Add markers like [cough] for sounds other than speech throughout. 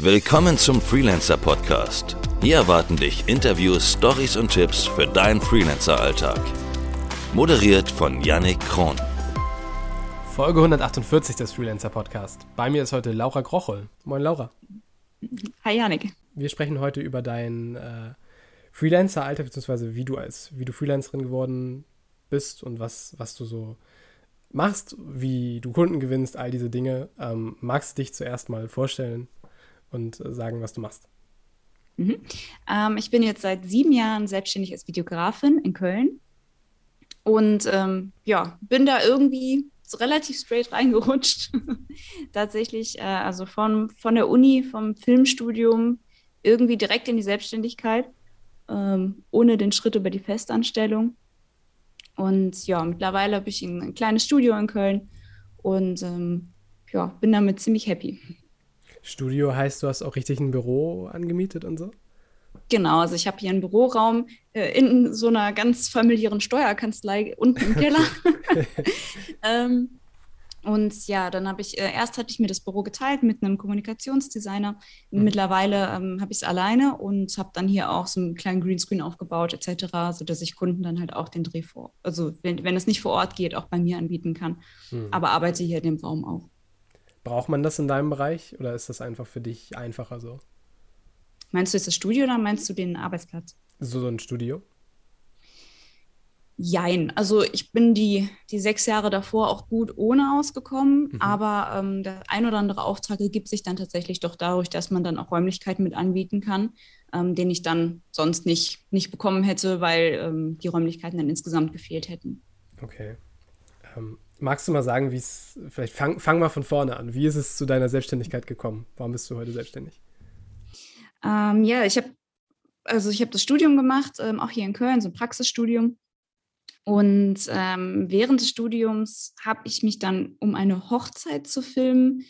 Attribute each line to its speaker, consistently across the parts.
Speaker 1: Willkommen zum Freelancer Podcast. Hier erwarten dich Interviews, Stories und Tipps für deinen Freelancer-Alltag. Moderiert von Yannick Kron.
Speaker 2: Folge 148 des Freelancer Podcast. Bei mir ist heute Laura Grochel. Moin Laura.
Speaker 3: Hi Yannick.
Speaker 2: Wir sprechen heute über dein äh, Freelancer-Alltag, beziehungsweise wie du als wie du Freelancerin geworden bist und was, was du so machst, wie du Kunden gewinnst, all diese Dinge. Ähm, magst du dich zuerst mal vorstellen? Und sagen, was du machst.
Speaker 3: Mhm. Ähm, ich bin jetzt seit sieben Jahren selbstständig als Videografin in Köln und ähm, ja, bin da irgendwie so relativ straight [laughs] reingerutscht. Tatsächlich, äh, also von, von der Uni, vom Filmstudium irgendwie direkt in die Selbstständigkeit, ähm, ohne den Schritt über die Festanstellung. Und ja, mittlerweile habe ich ein, ein, kleines Studio in Köln und ähm, ja, bin damit ziemlich happy.
Speaker 2: Studio heißt, du hast auch richtig ein Büro angemietet und so?
Speaker 3: Genau, also ich habe hier einen Büroraum äh, in so einer ganz familiären Steuerkanzlei unten im Keller. [laughs] [laughs] ähm, und ja, dann habe ich, äh, erst hatte ich mir das Büro geteilt mit einem Kommunikationsdesigner. Mhm. Mittlerweile ähm, habe ich es alleine und habe dann hier auch so einen kleinen Greenscreen aufgebaut, etc., sodass ich Kunden dann halt auch den Dreh vor, also wenn, wenn es nicht vor Ort geht, auch bei mir anbieten kann. Mhm. Aber arbeite hier in dem Raum auch.
Speaker 2: Braucht man das in deinem Bereich oder ist das einfach für dich einfacher so?
Speaker 3: Meinst du jetzt das Studio oder meinst du den Arbeitsplatz?
Speaker 2: So, so ein Studio?
Speaker 3: Jein. Also ich bin die, die sechs Jahre davor auch gut ohne ausgekommen, mhm. aber ähm, der ein oder andere Auftrag ergibt sich dann tatsächlich doch dadurch, dass man dann auch Räumlichkeiten mit anbieten kann, ähm, den ich dann sonst nicht, nicht bekommen hätte, weil ähm, die Räumlichkeiten dann insgesamt gefehlt hätten.
Speaker 2: Okay. Magst du mal sagen, wie es, vielleicht fang, fang mal von vorne an. Wie ist es zu deiner Selbstständigkeit gekommen? Warum bist du heute selbstständig?
Speaker 3: Ähm, ja, ich habe also ich das Studium gemacht, ähm, auch hier in Köln, so ein Praxisstudium. Und ähm, während des Studiums habe ich mich dann, um eine Hochzeit zu filmen,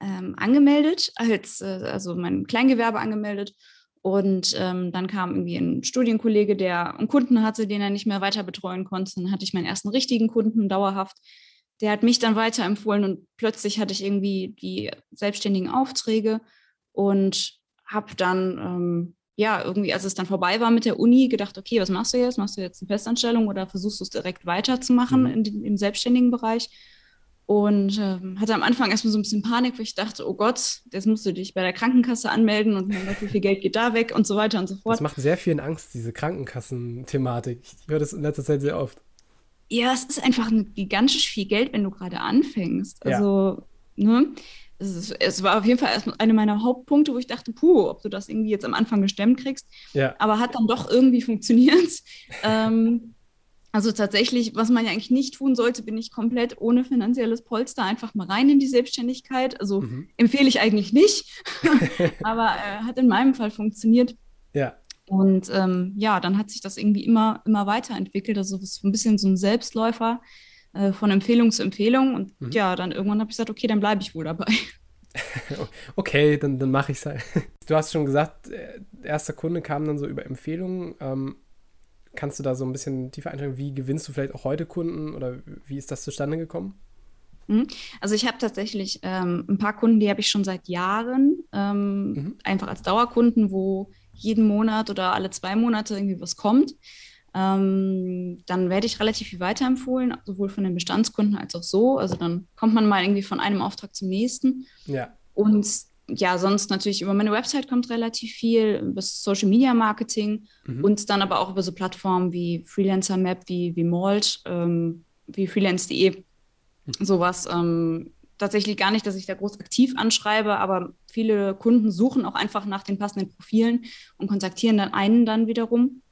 Speaker 3: ähm, angemeldet, als, äh, also mein Kleingewerbe angemeldet. Und ähm, dann kam irgendwie ein Studienkollege, der einen Kunden hatte, den er nicht mehr weiter betreuen konnte. Dann hatte ich meinen ersten richtigen Kunden dauerhaft der hat mich dann weiterempfohlen und plötzlich hatte ich irgendwie die selbstständigen Aufträge und habe dann, ähm, ja, irgendwie, als es dann vorbei war mit der Uni, gedacht, okay, was machst du jetzt? Machst du jetzt eine Festanstellung oder versuchst du es direkt weiterzumachen mhm. in im selbstständigen Bereich? Und ähm, hatte am Anfang erstmal so ein bisschen Panik, weil ich dachte, oh Gott, jetzt musst du dich bei der Krankenkasse anmelden und wie viel Geld geht da weg und so weiter und so fort.
Speaker 2: Das macht sehr vielen Angst, diese Krankenkassen-Thematik. Ich höre das in letzter Zeit sehr oft.
Speaker 3: Ja, es ist einfach ein gigantisch viel Geld, wenn du gerade anfängst. Also, ja. ne? Es, ist, es, war auf jeden Fall einer meiner Hauptpunkte, wo ich dachte, puh, ob du das irgendwie jetzt am Anfang gestemmt kriegst. Ja. Aber hat dann doch irgendwie funktioniert. [laughs] ähm, also tatsächlich, was man ja eigentlich nicht tun sollte, bin ich komplett ohne finanzielles Polster einfach mal rein in die Selbstständigkeit. Also mhm. empfehle ich eigentlich nicht, [laughs] aber äh, hat in meinem Fall funktioniert.
Speaker 2: Ja.
Speaker 3: Und ähm, ja, dann hat sich das irgendwie immer, immer weiterentwickelt. Also es ein bisschen so ein Selbstläufer äh, von Empfehlung zu Empfehlung. Und mhm. ja, dann irgendwann habe ich gesagt, okay, dann bleibe ich wohl dabei. [laughs] [laughs]
Speaker 2: okay, dann, dann mache ich es halt. Du hast schon gesagt, äh, erster Kunde kam dann so über Empfehlungen. Ähm, kannst du da so ein bisschen tiefer einsteigen? Wie gewinnst du vielleicht auch heute Kunden oder wie ist das zustande gekommen?
Speaker 3: Mhm. Also ich habe tatsächlich ähm, ein paar Kunden, die habe ich schon seit Jahren, ähm, mhm. einfach als Dauerkunden, wo jeden Monat oder alle zwei Monate irgendwie was kommt, ähm, dann werde ich relativ viel weiterempfohlen, sowohl von den Bestandskunden als auch so. Also dann kommt man mal irgendwie von einem Auftrag zum nächsten.
Speaker 2: Ja.
Speaker 3: Und ja, sonst natürlich über meine Website kommt relativ viel, über Social Media Marketing mhm. und dann aber auch über so Plattformen wie Freelancer Map, wie, wie Malt, ähm, wie freelance.de, mhm. sowas. Ähm, tatsächlich gar nicht, dass ich da groß aktiv anschreibe, aber viele Kunden suchen auch einfach nach den passenden Profilen und kontaktieren dann einen dann wiederum.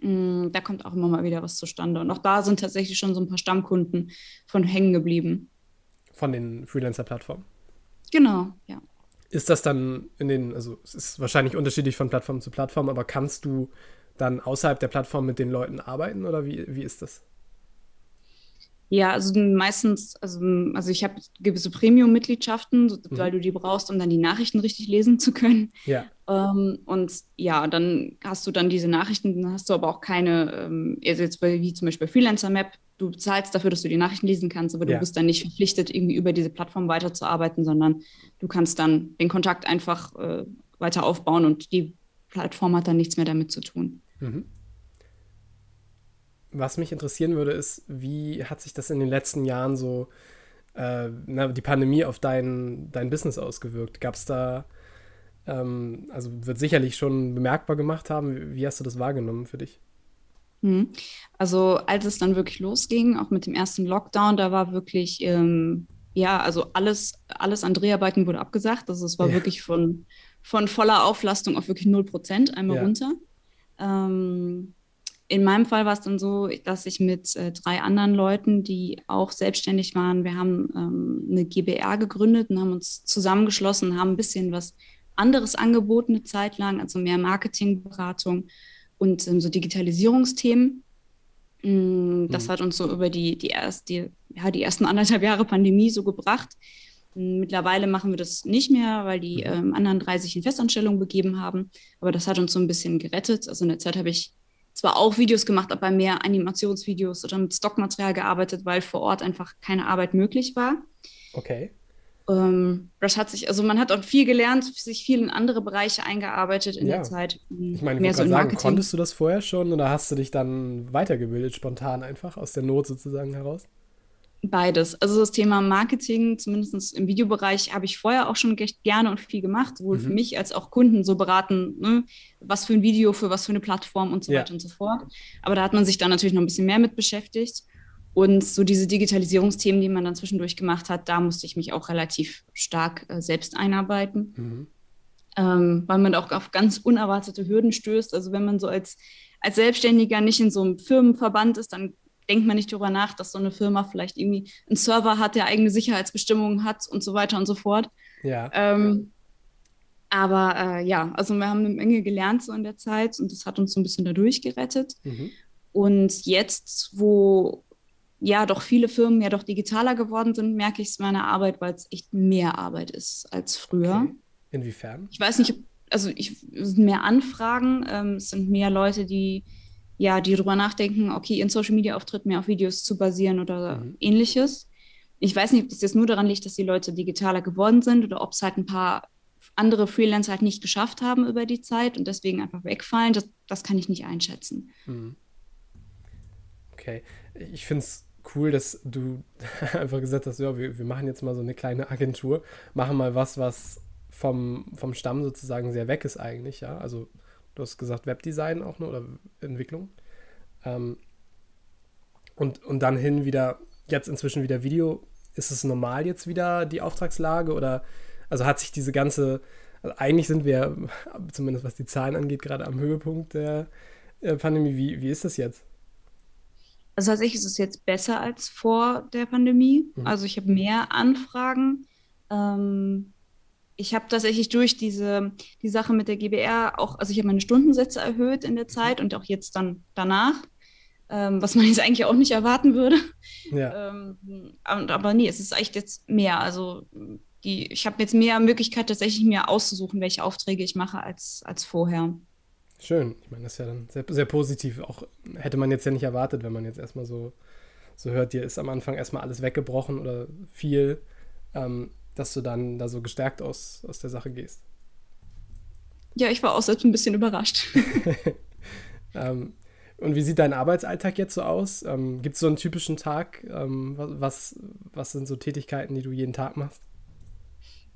Speaker 3: Mm, da kommt auch immer mal wieder was zustande. Und auch da sind tatsächlich schon so ein paar Stammkunden von hängen geblieben.
Speaker 2: Von den Freelancer-Plattformen?
Speaker 3: Genau, ja.
Speaker 2: Ist das dann in den, also es ist wahrscheinlich unterschiedlich von Plattform zu Plattform, aber kannst du dann außerhalb der Plattform mit den Leuten arbeiten oder wie, wie ist das?
Speaker 3: Ja, also meistens, also, also ich habe gewisse Premium-Mitgliedschaften, so, mhm. weil du die brauchst, um dann die Nachrichten richtig lesen zu können.
Speaker 2: Ja.
Speaker 3: Ähm, und ja, dann hast du dann diese Nachrichten, dann hast du aber auch keine, ähm, also jetzt wie zum Beispiel Freelancer Map, du zahlst dafür, dass du die Nachrichten lesen kannst, aber du
Speaker 2: Ja.
Speaker 3: bist dann nicht verpflichtet, irgendwie über diese Plattform weiterzuarbeiten, sondern du kannst dann den Kontakt einfach äh, weiter aufbauen und die Plattform hat dann nichts mehr damit zu tun.
Speaker 2: Mhm. Was mich interessieren würde, ist, wie hat sich das in den letzten Jahren so, äh, na, die Pandemie auf dein, dein Business ausgewirkt? Gab es da, ähm, also wird sicherlich schon bemerkbar gemacht haben, wie, hast du das wahrgenommen für dich?
Speaker 3: Mhm. Also als es dann wirklich losging, auch mit dem ersten Lockdown, da war wirklich, ähm, ja, also alles, alles an Dreharbeiten wurde abgesagt. Also es war
Speaker 2: Ja.
Speaker 3: wirklich von, von voller Auflastung auf wirklich 0 Prozent einmal
Speaker 2: Ja.
Speaker 3: runter. Ähm, in meinem Fall war es dann so, dass ich mit äh, drei anderen Leuten, die auch selbstständig waren, wir haben ähm, eine GBR gegründet und haben uns zusammengeschlossen, haben ein bisschen was anderes angeboten eine Zeit lang, also mehr Marketingberatung und ähm, so Digitalisierungsthemen. Mm, Das
Speaker 2: Mhm.
Speaker 3: hat uns so über die, die, erst, die, ja, die ersten anderthalb Jahre Pandemie so gebracht. Mm, Mittlerweile machen wir das nicht mehr, weil die
Speaker 2: Mhm.
Speaker 3: ähm, anderen drei sich in Festanstellung begeben haben. Aber das hat uns so ein bisschen gerettet. Also in der Zeit habe ich zwar auch Videos gemacht, aber mehr Animationsvideos oder mit Stockmaterial gearbeitet, weil vor Ort einfach keine Arbeit möglich war.
Speaker 2: Okay.
Speaker 3: Ähm, das hat sich, also man hat auch viel gelernt, sich viel in andere Bereiche eingearbeitet in
Speaker 2: Ja.
Speaker 3: der Zeit.
Speaker 2: Ich meine, ich
Speaker 3: Mehr so
Speaker 2: sagen,
Speaker 3: Marketing.
Speaker 2: konntest du das vorher schon oder hast du dich dann weitergebildet, spontan einfach, aus der Not sozusagen heraus?
Speaker 3: Beides. Also das Thema Marketing, zumindest im Videobereich, habe ich vorher auch schon recht gerne und viel gemacht, sowohl für
Speaker 2: Mhm.
Speaker 3: mich als auch Kunden so beraten, ne? was für ein Video, für was für eine Plattform und so
Speaker 2: Ja.
Speaker 3: weiter und so fort. Aber da hat man sich dann natürlich noch ein bisschen mehr mit beschäftigt. Und so diese Digitalisierungsthemen, die man dann zwischendurch gemacht hat, da musste ich mich auch relativ stark äh, selbst einarbeiten,
Speaker 2: Mhm.
Speaker 3: ähm, weil man auch auf ganz unerwartete Hürden stößt. Also wenn man so als, als Selbstständiger nicht in so einem Firmenverband ist, dann denkt man nicht darüber nach, dass so eine Firma vielleicht irgendwie einen Server hat, der eigene Sicherheitsbestimmungen hat und so weiter und so fort.
Speaker 2: Ja.
Speaker 3: Ähm, aber äh, ja, also wir haben eine Menge gelernt so in der Zeit und das hat uns so ein bisschen dadurch gerettet.
Speaker 2: Mhm.
Speaker 3: Und jetzt, wo ja doch viele Firmen ja doch digitaler geworden sind, merke ich es in meiner Arbeit, weil es echt mehr Arbeit ist als früher.
Speaker 2: Okay. Inwiefern?
Speaker 3: Ich weiß nicht, ob, also ich, es sind mehr Anfragen, ähm, es sind mehr Leute, die ja, die darüber nachdenken, okay, ihren Social Media Auftritt mehr auf Videos zu basieren oder
Speaker 2: Mhm.
Speaker 3: ähnliches. Ich weiß nicht, ob das jetzt nur daran liegt, dass die Leute digitaler geworden sind oder ob es halt ein paar andere Freelancer halt nicht geschafft haben über die Zeit und deswegen einfach wegfallen. Das, das kann ich nicht einschätzen.
Speaker 2: Mhm. Okay. Ich finde es cool, dass du [laughs] einfach gesagt hast, ja, wir, wir machen jetzt mal so eine kleine Agentur, machen mal was, was vom, vom Stamm sozusagen sehr weg ist eigentlich, ja. Also du hast gesagt Webdesign auch nur oder Entwicklung. Ähm, und, und dann hin wieder, jetzt inzwischen wieder Video. Ist es normal jetzt wieder die Auftragslage oder also hat sich diese ganze, also eigentlich sind wir, [laughs] zumindest was die Zahlen angeht, gerade am Höhepunkt der äh, Pandemie. Wie, wie ist das jetzt?
Speaker 3: Also tatsächlich ist es jetzt besser als vor der Pandemie.
Speaker 2: Mhm.
Speaker 3: Also ich habe mehr Anfragen. Ähm, ich habe tatsächlich durch diese die Sache mit der GBR auch, also ich habe meine Stundensätze erhöht in der Zeit und auch jetzt dann danach, ähm, was man [laughs] jetzt eigentlich auch nicht erwarten würde.
Speaker 2: Ja.
Speaker 3: Ähm, aber nee, es ist echt jetzt mehr. Also die, ich habe jetzt mehr Möglichkeit, tatsächlich mir auszusuchen, welche Aufträge ich mache, als, als vorher.
Speaker 2: Schön. Ich meine, das ist ja dann sehr, sehr positiv. Auch hätte man jetzt ja nicht erwartet, wenn man jetzt erstmal so, so hört, dir ist am Anfang erstmal alles weggebrochen oder viel, ähm, dass du dann da so gestärkt aus, aus der Sache gehst.
Speaker 3: Ja, ich war auch selbst ein bisschen überrascht. [laughs]
Speaker 2: Ähm, und wie sieht dein Arbeitsalltag jetzt so aus? Ähm, Gibt es so einen typischen Tag? Ähm, wa- was, was sind so Tätigkeiten, die du jeden Tag machst?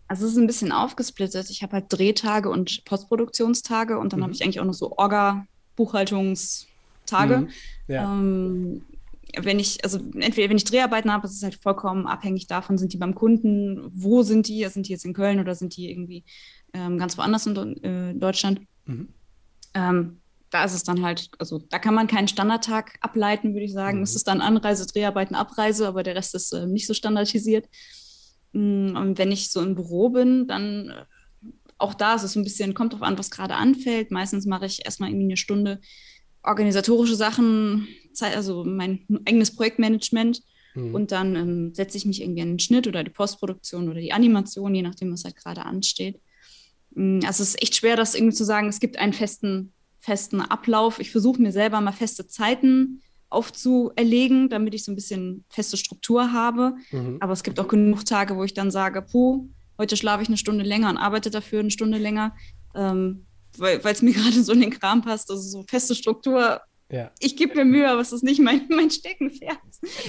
Speaker 3: Also es ist ein bisschen aufgesplittet. Ich habe halt Drehtage und Postproduktionstage und dann
Speaker 2: Mhm.
Speaker 3: habe ich eigentlich auch noch so Orga, Buchhaltungstage.
Speaker 2: Mhm. Ja.
Speaker 3: Ähm, wenn ich, also entweder wenn ich Dreharbeiten habe, das ist halt vollkommen abhängig davon, sind die beim Kunden, wo sind die? Sind die jetzt in Köln oder sind die irgendwie ähm, ganz woanders in äh, Deutschland?
Speaker 2: Mhm.
Speaker 3: Ähm, da ist es dann halt, also da kann man keinen Standardtag ableiten, würde ich sagen.
Speaker 2: Mhm.
Speaker 3: Es ist dann Anreise, Dreharbeiten, Abreise, aber der Rest ist äh, nicht so standardisiert. Mm, Und wenn ich so im Büro bin, dann äh, auch da ist es so ein bisschen, kommt drauf an, was gerade anfällt. Meistens mache ich erstmal irgendwie eine Stunde organisatorische Sachen, Zeit, also mein eigenes Projektmanagement.
Speaker 2: Mhm.
Speaker 3: Und dann ähm, setze ich mich irgendwie an den Schnitt oder die Postproduktion oder die Animation, je nachdem, was halt gerade ansteht. Mm, Also es ist echt schwer, das irgendwie zu sagen, es gibt einen festen, festen Ablauf. Ich versuche mir selber mal feste Zeiten aufzuerlegen, damit ich so ein bisschen feste Struktur habe. Mhm. Aber es gibt auch genug Tage, wo ich dann sage, puh, heute schlafe ich eine Stunde länger und arbeite dafür eine Stunde länger, ähm, weil es mir [laughs] gerade so in den Kram passt. Also so feste Struktur. Ja. Ich gebe mir Mühe, aber es ist nicht mein, [laughs] mein Steckenpferd.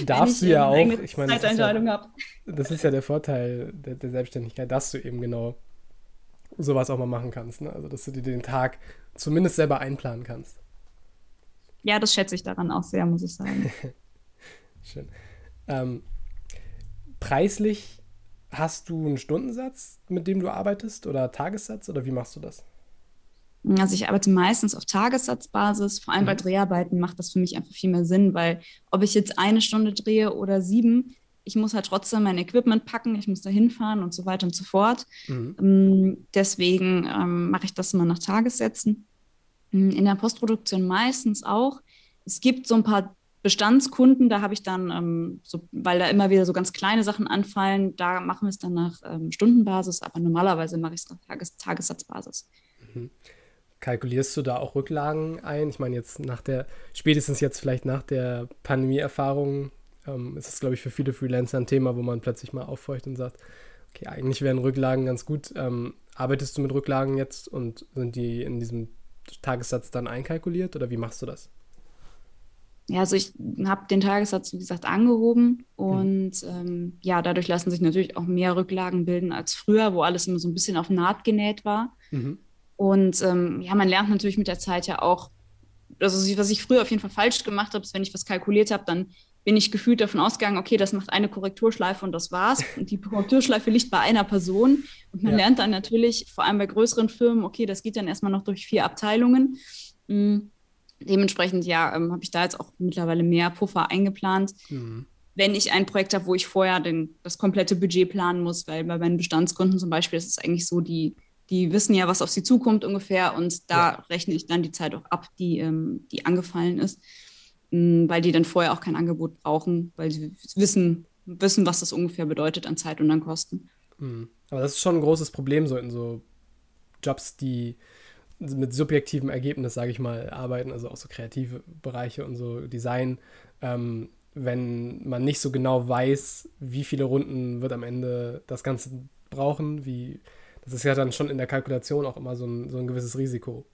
Speaker 2: Darfst du ja auch, ich meine, das, ist ja, das ist ja der Vorteil der, der, Selbstständigkeit, dass du eben genau sowas auch mal machen kannst. Ne? Also, dass du dir den Tag zumindest selber einplanen kannst.
Speaker 3: Ja, das schätze ich daran auch sehr, muss ich sagen. [laughs]
Speaker 2: Schön. Ähm, preislich hast du einen Stundensatz, mit dem du arbeitest oder Tagessatz oder wie machst du das?
Speaker 3: Also ich arbeite meistens auf Tagessatzbasis. Vor allem mhm. bei Dreharbeiten macht das für mich einfach viel mehr Sinn, weil ob ich jetzt eine Stunde drehe oder sieben, ich muss halt trotzdem mein Equipment packen, ich muss da hinfahren und so weiter und so fort. Mhm. Ähm, deswegen ähm, mache ich das immer nach Tagessätzen. Hm, in der Postproduktion meistens auch. Es gibt so ein paar Bestandskunden, da habe ich dann, ähm, so, weil da immer wieder so ganz kleine Sachen anfallen, da machen wir es dann nach ähm, Stundenbasis, aber normalerweise mache ich es nach Tages Tagessatzbasis.
Speaker 2: Mhm. Kalkulierst du da auch Rücklagen ein? Ich meine, jetzt nach der, spätestens jetzt vielleicht nach der Pandemie-Erfahrung, ähm, ist es, glaube ich, für viele Freelancer ein Thema, wo man plötzlich mal auffeucht und sagt, okay, eigentlich wären Rücklagen ganz gut. Ähm, arbeitest du mit Rücklagen jetzt und sind die in diesem Tagessatz dann einkalkuliert oder wie machst du das?
Speaker 3: Ja, also ich habe den Tagessatz, wie gesagt, angehoben und mhm. ähm, ja, dadurch lassen sich natürlich auch mehr Rücklagen bilden als früher, wo alles immer so ein bisschen auf Naht genäht war. Mhm. Und ähm, ja, man lernt natürlich mit der Zeit ja auch, also was ich früher auf jeden Fall falsch gemacht habe, ist, wenn ich was kalkuliert habe, dann bin ich gefühlt davon ausgegangen, okay, das macht eine Korrekturschleife und das war's. Und die Korrekturschleife liegt bei einer Person. Und man ja. lernt dann natürlich, vor allem bei größeren Firmen, okay, das geht dann erstmal noch durch vier Abteilungen. Mhm. Dementsprechend, ja, ähm, habe ich da jetzt auch mittlerweile mehr Puffer eingeplant. Mhm. Wenn ich ein Projekt habe, wo ich vorher den, das komplette Budget planen muss, weil bei meinen Bestandskunden zum Beispiel ist es eigentlich so, die, die wissen ja, was auf sie zukommt ungefähr und da ja. rechne ich dann die Zeit auch ab, die, ähm, die angefallen ist weil die dann vorher auch kein Angebot brauchen, weil sie wissen, wissen, was das ungefähr bedeutet an Zeit und an Kosten.
Speaker 2: Mhm. Aber das ist schon ein großes Problem, so in so Jobs, die mit subjektivem Ergebnis, sage ich mal, arbeiten, also auch so kreative Bereiche und so Design, ähm, wenn man nicht so genau weiß, wie viele Runden wird am Ende das Ganze brauchen, wie, das ist ja dann schon in der Kalkulation auch immer so ein, so ein gewisses Risiko.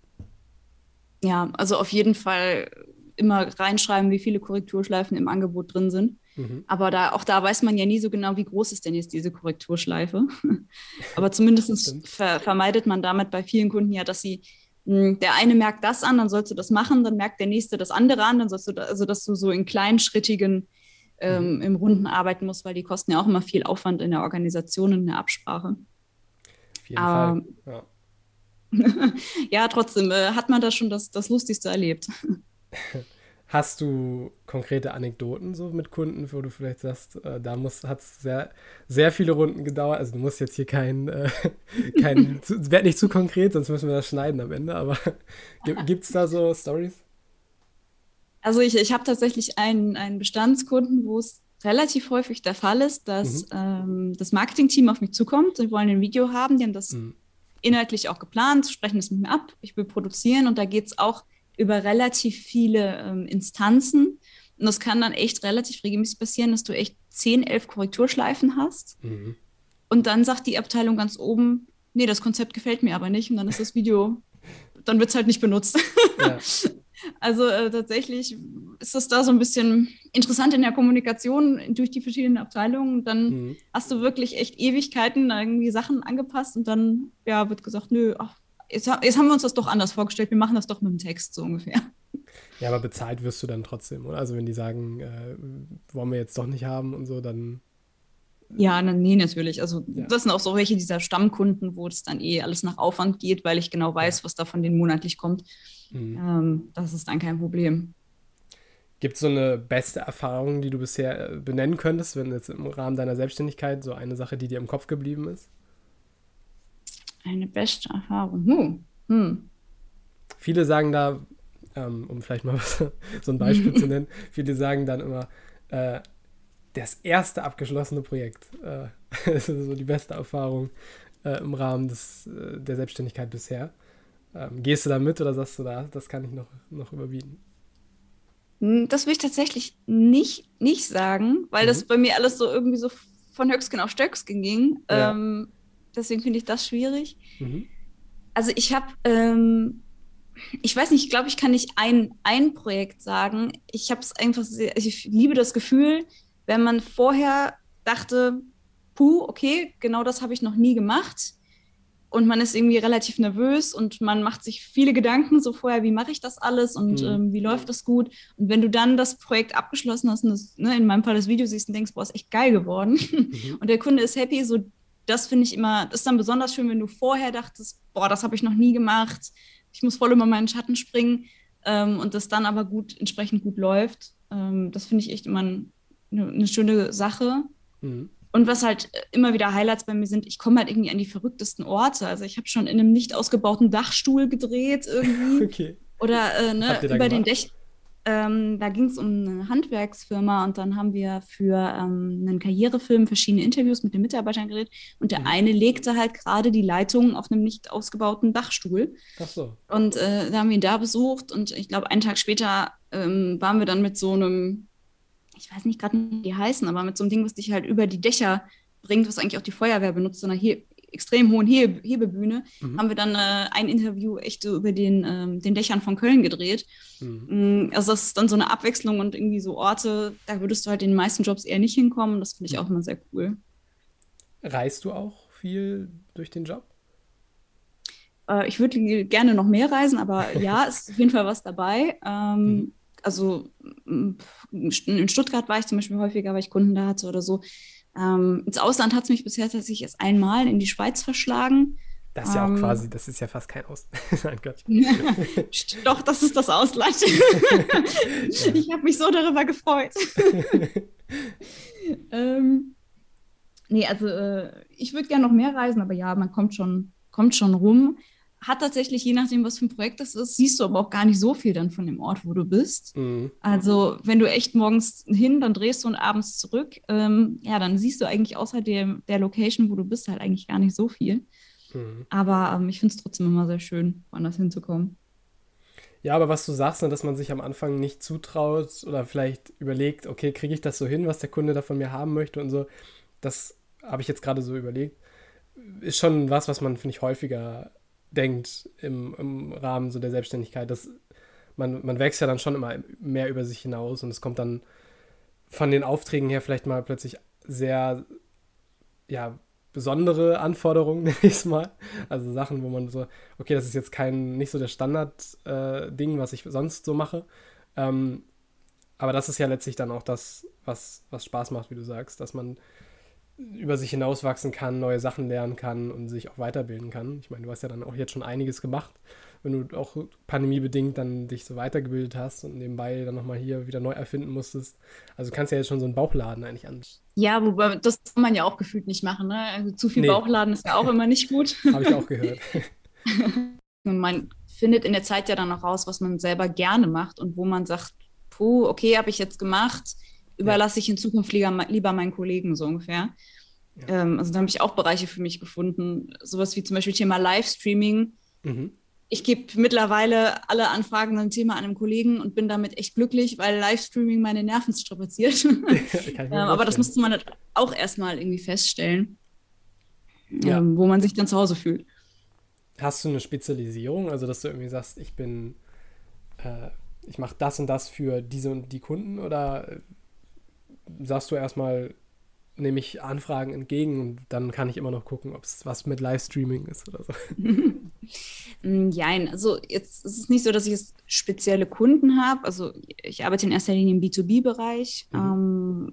Speaker 3: Ja, also auf jeden Fall immer reinschreiben, wie viele Korrekturschleifen im Angebot drin sind. Mhm. Aber da, auch da weiß man ja nie so genau, wie groß ist denn jetzt diese Korrekturschleife. [laughs] Aber zumindest ver vermeidet man damit bei vielen Kunden ja, dass sie, mh, hm, der eine merkt das an, dann sollst du das machen, dann merkt der nächste das andere an, dann sollst du, da, also dass du so in kleinschrittigen ähm, mhm. im Runden arbeiten musst, weil die kosten ja auch immer viel Aufwand in der Organisation und in der Absprache. Auf jeden Aber, Fall. Ja. [laughs] ja, trotzdem äh, hat man da schon das, das Lustigste erlebt. [laughs]
Speaker 2: Hast du konkrete Anekdoten so mit Kunden, wo du vielleicht sagst, äh, da hat es sehr, sehr viele Runden gedauert? Also du musst jetzt hier kein, äh, [laughs] kein werd nicht zu konkret, sonst müssen wir das schneiden am Ende, aber gibt es da so Stories?
Speaker 3: Also ich, ich habe tatsächlich einen, einen Bestandskunden, wo es relativ häufig der Fall ist, dass mhm. ähm, das Marketingteam auf mich zukommt, sie wollen ein Video haben, die haben das mhm. inhaltlich auch geplant, sprechen es mit mir ab, ich will produzieren und da geht es auch über relativ viele ähm, Instanzen. Und das kann dann echt relativ regelmäßig passieren, dass du echt 10, 11 Korrekturschleifen hast. Mhm. Und dann sagt die Abteilung ganz oben, nee, das Konzept gefällt mir aber nicht. Und dann ist das Video, dann wird es halt nicht benutzt. Ja. [laughs] Also äh, tatsächlich ist das da so ein bisschen interessant in der Kommunikation durch die verschiedenen Abteilungen. Dann mhm. hast du wirklich echt Ewigkeiten irgendwie Sachen angepasst und dann ja, wird gesagt, nö, ach, jetzt, jetzt haben wir uns das doch anders vorgestellt, wir machen das doch mit dem Text so ungefähr.
Speaker 2: Ja, aber bezahlt wirst du dann trotzdem, oder? Also wenn die sagen, äh, wollen wir jetzt doch nicht haben und so, dann.
Speaker 3: Ja, nee, natürlich. Also ja. das sind auch so welche dieser Stammkunden, wo es dann eh alles nach Aufwand geht, weil ich genau weiß, was da von denen monatlich kommt. Mhm. Ähm, das ist dann kein Problem.
Speaker 2: Gibt es so eine beste Erfahrung, die du bisher äh, benennen könntest, wenn jetzt im Rahmen deiner Selbstständigkeit so eine Sache, die dir im Kopf geblieben ist?
Speaker 3: Eine beste Erfahrung. Hm. Hm.
Speaker 2: Viele sagen da, ähm, um vielleicht mal was, [laughs] so ein Beispiel zu [laughs] nennen, viele sagen dann immer, äh, das erste abgeschlossene Projekt. Äh, [laughs] das ist so die beste Erfahrung äh, im Rahmen des, äh, der Selbstständigkeit bisher. Ähm, gehst du da mit oder sagst du da, das kann ich noch, noch überbieten?
Speaker 3: Hm, das will ich tatsächlich nicht, nicht sagen, weil mhm. das bei mir alles so irgendwie so von Höchstgen auf Stöcksken ging. Ja. Ähm, deswegen finde ich das schwierig. Mhm. Also ich habe, ähm, ich weiß nicht, ich glaube, ich kann nicht ein, ein Projekt sagen. Ich habe es einfach sehr, ich liebe das Gefühl, wenn man vorher dachte, puh, okay, genau das habe ich noch nie gemacht und man ist irgendwie relativ nervös und man macht sich viele Gedanken so vorher, wie mache ich das alles und mhm. ähm, wie läuft das gut. Und wenn du dann das Projekt abgeschlossen hast und das, ne, in meinem Fall das Video siehst und denkst, boah, ist echt geil geworden mhm. [laughs] und der Kunde ist happy, so das finde ich immer, das ist dann besonders schön, wenn du vorher dachtest, boah, das habe ich noch nie gemacht, ich muss voll über meinen Schatten springen ähm, und das dann aber gut, entsprechend gut läuft. Ähm, das finde ich echt immer eine, eine schöne Sache. Mhm. Und was halt immer wieder Highlights bei mir sind, ich komme halt irgendwie an die verrücktesten Orte. Also ich habe schon in einem nicht ausgebauten Dachstuhl gedreht irgendwie. [laughs] Okay. Oder äh, ne, über den Dächern. Ähm, da ging es um eine Handwerksfirma und dann haben wir für ähm, einen Karrierefilm verschiedene Interviews mit den Mitarbeitern geredet und der mhm. eine legte halt gerade die Leitung auf einem nicht ausgebauten Dachstuhl. Ach so. Und äh, da haben wir ihn da besucht und ich glaube, einen Tag später ähm, waren wir dann mit so einem ich weiß nicht gerade, wie die heißen, aber mit so einem Ding, was dich halt über die Dächer bringt, was eigentlich auch die Feuerwehr benutzt, so einer He extrem hohen He Hebebühne, mhm. haben wir dann äh, ein Interview echt so über den, ähm, den Dächern von Köln gedreht. Mhm. Mm, also das ist dann so eine Abwechslung und irgendwie so Orte, da würdest du halt in den meisten Jobs eher nicht hinkommen. Das finde ich auch immer sehr cool.
Speaker 2: Reist du auch viel durch den Job?
Speaker 3: Äh, ich würde gerne noch mehr reisen, aber [laughs] ja, ist auf jeden Fall was dabei. Ähm, mhm also in Stuttgart war ich zum Beispiel häufiger, weil ich Kunden da hatte oder so. Ähm, ins Ausland hat es mich bisher tatsächlich erst einmal in die Schweiz verschlagen.
Speaker 2: Das ist ja auch ähm, quasi, das ist ja fast kein Ausland. [laughs] [laughs]
Speaker 3: Doch, das ist das Ausland. [laughs] ich habe mich so darüber gefreut. ähm, nee, also äh, ich würde gerne noch mehr reisen, aber ja, man kommt schon, kommt schon rum hat tatsächlich, je nachdem, was für ein Projekt das ist, siehst du aber auch gar nicht so viel dann von dem Ort, wo du bist. Mhm. Also, wenn du echt morgens hin, dann drehst du und abends zurück, ähm, ja, dann siehst du eigentlich außer der, der Location, wo du bist, halt eigentlich gar nicht so viel. Mhm. Aber ähm, ich finde es trotzdem immer sehr schön, woanders hinzukommen.
Speaker 2: Ja, aber was du sagst, ne, dass man sich am Anfang nicht zutraut oder vielleicht überlegt, okay, kriege ich das so hin, was der Kunde da von mir haben möchte und so, das habe ich jetzt gerade so überlegt, ist schon was, was man, finde ich, häufiger denkt im, im Rahmen so der Selbstständigkeit. Das, man, man wächst ja dann schon immer mehr über sich hinaus und es kommt dann von den Aufträgen her vielleicht mal plötzlich sehr, ja, besondere Anforderungen, [laughs] nenne ich es mal. Also Sachen, wo man so, okay, das ist jetzt kein, nicht so der Standard-Ding, äh, was ich sonst so mache. Ähm, aber das ist ja letztlich dann auch das, was, was Spaß macht, wie du sagst, dass man über sich hinauswachsen kann, neue Sachen lernen kann und sich auch weiterbilden kann. Ich meine, du hast ja dann auch jetzt schon einiges gemacht, wenn du auch pandemiebedingt dann dich so weitergebildet hast und nebenbei dann nochmal hier wieder neu erfinden musstest. Also du kannst ja jetzt schon so einen Bauchladen eigentlich an.
Speaker 3: Ja, wobei das kann man ja auch gefühlt nicht machen. Ne? Also zu viel nee. Bauchladen ist ja auch immer nicht gut. [laughs]
Speaker 2: Habe ich auch gehört. [laughs]
Speaker 3: und man findet in der Zeit ja dann noch raus, was man selber gerne macht und wo man sagt, puh, okay, habe ich jetzt gemacht überlasse ich in Zukunft lieber, lieber meinen Kollegen so ungefähr. Ja. Ähm, also da habe ich auch Bereiche für mich gefunden. Sowas wie zum Beispiel Thema Livestreaming. Mhm. Ich gebe mittlerweile alle Anfragen ein Thema an einem Kollegen und bin damit echt glücklich, weil Livestreaming meine Nerven strapaziert. [laughs] [laughs] ähm, aber das musste man halt auch erstmal irgendwie feststellen, ja. ähm, wo man sich dann zu Hause fühlt.
Speaker 2: Hast du eine Spezialisierung? Also, dass du irgendwie sagst, ich bin, äh, ich mache das und das für diese und die Kunden oder sagst du erstmal, nehme ich Anfragen entgegen und dann kann ich immer noch gucken, ob es was mit Livestreaming ist oder so. [laughs]
Speaker 3: Nein, also jetzt ist es nicht so, dass ich jetzt spezielle Kunden habe. Also ich arbeite in erster Linie im B2B-Bereich, mhm. ähm,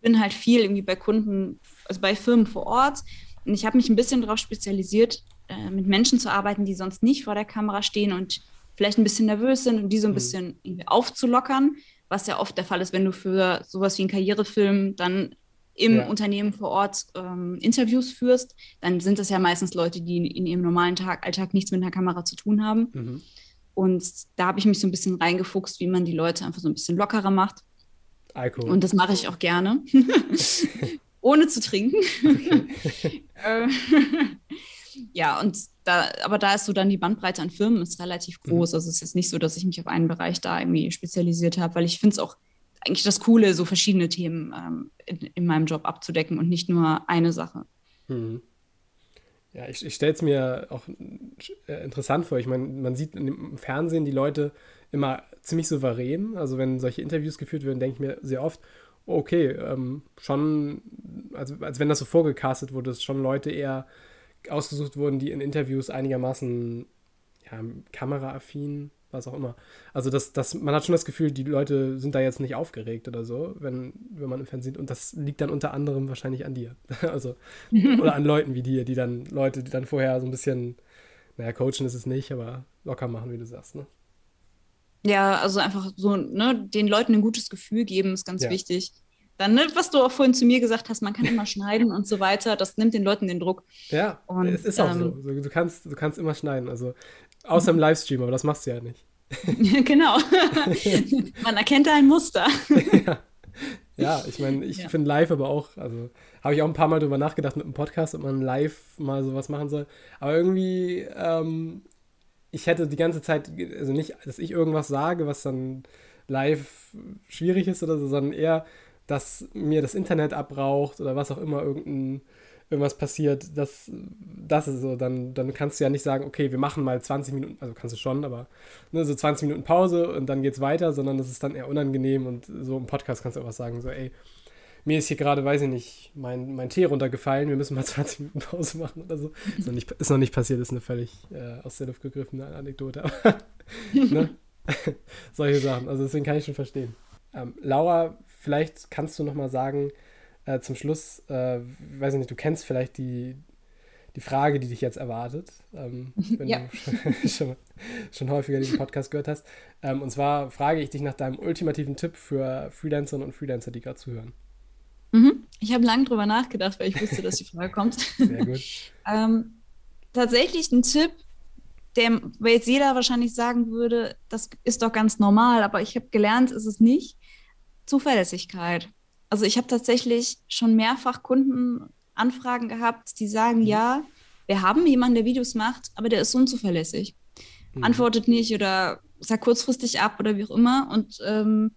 Speaker 3: bin halt viel irgendwie bei Kunden, also bei Firmen vor Ort. Und ich habe mich ein bisschen darauf spezialisiert, äh, mit Menschen zu arbeiten, die sonst nicht vor der Kamera stehen und vielleicht ein bisschen nervös sind und die so ein mhm. bisschen irgendwie aufzulockern was ja oft der Fall ist, wenn du für sowas wie einen Karrierefilm dann im ja. Unternehmen vor Ort ähm, Interviews führst, dann sind das ja meistens Leute, die in, in ihrem normalen Tag, Alltag nichts mit einer Kamera zu tun haben. Mhm. Und da habe ich mich so ein bisschen reingefuchst, wie man die Leute einfach so ein bisschen lockerer macht. Alkohol. Und das mache ich auch gerne. [laughs] Ohne zu trinken. [laughs] Ja, und da, aber da ist so dann die Bandbreite an Firmen ist relativ mhm. groß. Mhm. Also es ist jetzt nicht so, dass ich mich auf einen Bereich da irgendwie spezialisiert habe, weil ich finde es auch eigentlich das Coole, so verschiedene Themen ähm, in, in, meinem Job abzudecken und nicht nur eine Sache. Mhm.
Speaker 2: Ja, ich, ich stelle es mir auch äh, interessant vor. Ich meine, man sieht im Fernsehen die Leute immer ziemlich souverän. Also wenn solche Interviews geführt werden, denke ich mir sehr oft, okay, ähm, schon, also als wenn das so vorgecastet wurde, dass schon Leute eher ausgesucht wurden, die in Interviews einigermaßen ja, kameraaffin, was auch immer. Also das, das, man hat schon das Gefühl, die Leute sind da jetzt nicht aufgeregt oder so, wenn, wenn man im Fernsehen und das liegt dann unter anderem wahrscheinlich an dir. [laughs] also [laughs] oder an Leuten wie dir, die dann Leute, die dann vorher so ein bisschen, naja, coachen ist es nicht, aber locker machen, wie du sagst, ne?
Speaker 3: Ja, also einfach so, ne, den Leuten ein gutes Gefühl geben, ist ganz ja. wichtig. Dann, ne, was du auch vorhin zu mir gesagt hast, man kann immer schneiden und so weiter, das nimmt den Leuten den Druck.
Speaker 2: Ja, und, es ist auch ähm, so. Du kannst, du kannst immer schneiden, also außer im Livestream, aber das machst du ja nicht. [laughs]
Speaker 3: genau. [laughs] man erkennt da ein Muster.
Speaker 2: ja. ja, ich meine, ich ja. finde live aber auch, also habe ich auch ein paar Mal drüber nachgedacht mit dem Podcast, ob man live mal sowas machen soll. Aber irgendwie ähm, ich hätte die ganze Zeit, also nicht, dass ich irgendwas sage, was dann live schwierig ist oder so, sondern eher, dass mir das Internet abbraucht oder was auch immer irgendein, irgendwas passiert, das, das ist so, dann, dann kannst du ja nicht sagen, okay, wir machen mal 20 Minuten, also kannst du schon, aber ne, so 20 Minuten Pause und dann geht's weiter, sondern das ist dann eher unangenehm und so im Podcast kannst du auch was sagen, so, ey, mir ist hier gerade, weiß ich nicht, mein, mein Tee runtergefallen, wir müssen mal [laughs] 20 Minuten Pause machen oder so. Ist noch nicht, ist noch nicht passiert, ist eine völlig äh, aus der Luft gegriffene Anekdote. [laughs] ne? [laughs] Solche Sachen, also deswegen kann ich schon verstehen. Ähm, Laura, vielleicht kannst du noch mal sagen, äh, zum Schluss, äh, weiß ich nicht, du kennst vielleicht die, die Frage, die dich jetzt erwartet, ähm, [laughs] wenn ja. du schon, [laughs] schon, schon, häufiger diesen Podcast gehört hast. Ähm, und zwar frage ich dich nach deinem ultimativen Tipp für Freelancerinnen und Freelancer, die gerade zuhören.
Speaker 3: Mhm. Ich habe lange drüber nachgedacht, weil ich wusste, dass die Frage kommt. [laughs] Sehr gut. ähm, tatsächlich ein Tipp, der weil jetzt jeder wahrscheinlich sagen würde, das ist doch ganz normal, aber ich habe gelernt, ist es nicht. Zuverlässigkeit. Also ich habe tatsächlich schon mehrfach Kundenanfragen gehabt, die sagen, mhm. ja, wir haben jemanden, der Videos macht, aber der ist unzuverlässig. Mhm. Antwortet nicht oder sagt kurzfristig ab oder wie auch immer. Und ähm,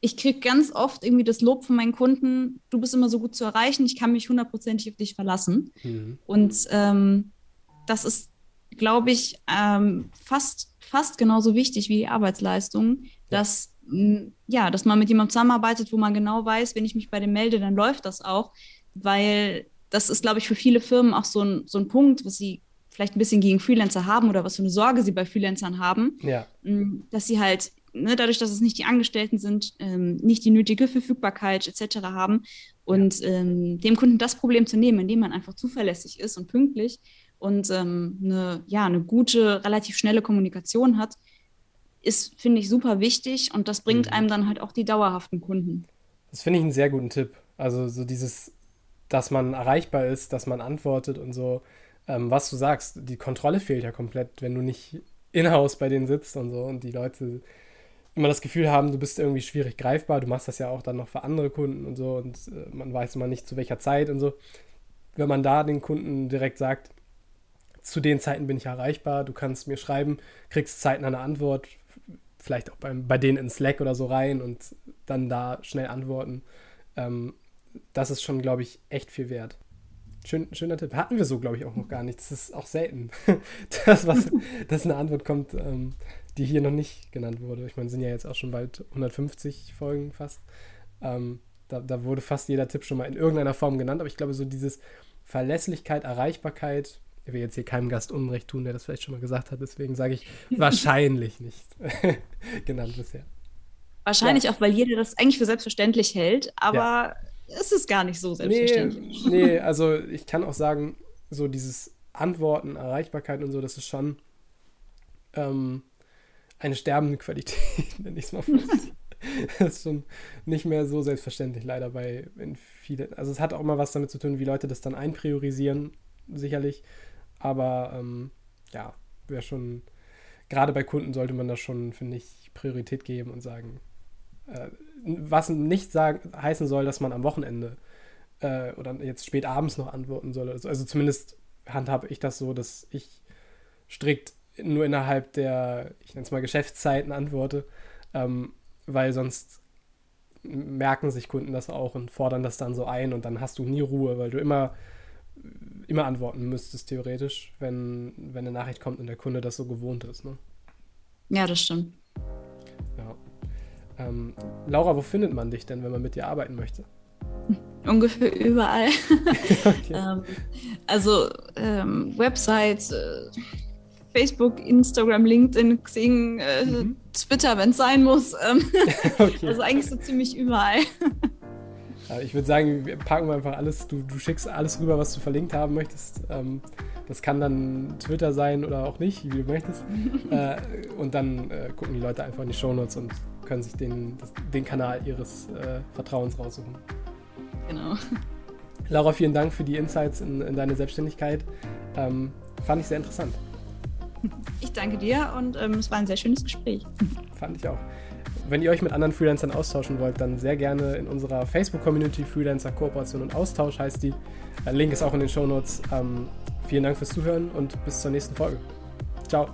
Speaker 3: ich kriege ganz oft irgendwie das Lob von meinen Kunden, du bist immer so gut zu erreichen, ich kann mich hundertprozentig auf dich verlassen. Mhm. Und ähm, das ist, glaube ich, ähm, fast, fast genauso wichtig wie die Arbeitsleistung, dass, ja, dass man mit jemandem zusammenarbeitet, wo man genau weiß, wenn ich mich bei dem melde, dann läuft das auch, weil das ist, glaube ich, für viele Firmen auch so ein, so ein Punkt, was sie vielleicht ein bisschen gegen Freelancer haben oder was für eine Sorge sie bei Freelancern haben, ja. dass sie halt ne, dadurch, dass es nicht die Angestellten sind, ähm, nicht die nötige Verfügbarkeit etc. haben und ja. ähm, dem Kunden das Problem zu nehmen, indem man einfach zuverlässig ist und pünktlich und ähm, eine, ja, eine gute, relativ schnelle Kommunikation hat, ist, finde ich, super wichtig und das bringt mhm. einem dann halt auch die dauerhaften Kunden.
Speaker 2: Das finde ich einen sehr guten Tipp. Also so dieses, dass man erreichbar ist, dass man antwortet und so. Ähm, was du sagst, die Kontrolle fehlt ja komplett, wenn du nicht in-house bei denen sitzt und so und die Leute immer das Gefühl haben, du bist irgendwie schwierig greifbar. Du machst das ja auch dann noch für andere Kunden und so und äh, man weiß immer nicht zu welcher Zeit und so. Wenn man da den Kunden direkt sagt, zu den Zeiten bin ich erreichbar, du kannst mir schreiben, kriegst zeitnah eine Antwort, vielleicht auch beim, bei denen in Slack oder so rein und dann da schnell antworten. Ähm, das ist schon, glaube ich, echt viel wert. Schön, schöner Tipp. Hatten wir so, glaube ich, auch noch gar nicht. Das ist auch selten, [laughs] dass, was, [laughs] dass eine Antwort kommt, ähm, die hier noch nicht genannt wurde. Ich meine, sind ja jetzt auch schon bald 150 Folgen fast. Ähm, da, da, wurde fast jeder Tipp schon mal in irgendeiner Form genannt, aber ich glaube, so dieses Verlässlichkeit, Erreichbarkeit, ich will jetzt hier keinem Gast Unrecht tun, der das vielleicht schon mal gesagt hat, deswegen sage ich wahrscheinlich nicht [laughs] genannt bisher.
Speaker 3: Wahrscheinlich ja. auch, weil jeder das eigentlich für selbstverständlich hält, aber ja. es ist gar nicht so selbstverständlich.
Speaker 2: Nee, nee, [laughs] also ich kann auch sagen, so dieses Antworten, Erreichbarkeit und so, das ist schon ähm, eine sterbende Qualität, [laughs] nenne ich es mal vorsichtig. das ist schon nicht mehr so selbstverständlich, leider bei in viele. Also es hat auch immer was damit zu tun, wie Leute das dann einpriorisieren, sicherlich. Aber ähm, ja, wäre schon, gerade bei Kunden sollte man da schon, finde ich, Priorität geben und sagen, äh, was nicht sagen, heißen soll, dass man am Wochenende äh, oder jetzt spät abends noch antworten soll. Also, also zumindest handhabe ich das so, dass ich strikt nur innerhalb der, ich nenne es mal Geschäftszeiten antworte, ähm, weil sonst merken sich Kunden das auch und fordern das dann so ein und dann hast du nie Ruhe, weil du immer, immer antworten müsstest, theoretisch, wenn, wenn eine Nachricht kommt und der Kunde das so gewohnt ist. Ne?
Speaker 3: Ja, das stimmt.
Speaker 2: Ja. Ähm, Laura, wo findet man dich denn, wenn man mit dir arbeiten möchte? [laughs]
Speaker 3: Ungefähr überall. [laughs] okay. ähm, also ähm, Website, äh, Facebook, Instagram, LinkedIn, Xing, äh, mhm. Twitter, wenn es sein muss. Ähm, [laughs] okay. Also eigentlich so ziemlich überall.
Speaker 2: Ich würde sagen, wir packen wir einfach alles, du, du schickst alles rüber, was du verlinkt haben möchtest. Ähm, das kann dann Twitter sein oder auch nicht, wie du möchtest. [laughs] äh, und dann äh, gucken die Leute einfach in die Shownotes und können sich den, den Kanal ihres äh, Vertrauens raussuchen.
Speaker 3: Genau.
Speaker 2: Laura, vielen Dank für die Insights in, in deine Selbstständigkeit. Ähm, fand ich sehr interessant.
Speaker 3: Ich danke dir und ähm, es war ein sehr schönes Gespräch.
Speaker 2: Fand ich auch. Wenn ihr euch mit anderen Freelancern austauschen wollt, dann sehr gerne in unserer Facebook-Community Freelancer Kooperation und Austausch heißt die. Der Link ist auch in den Shownotes. Ähm, vielen Dank fürs Zuhören und bis zur nächsten Folge. Ciao.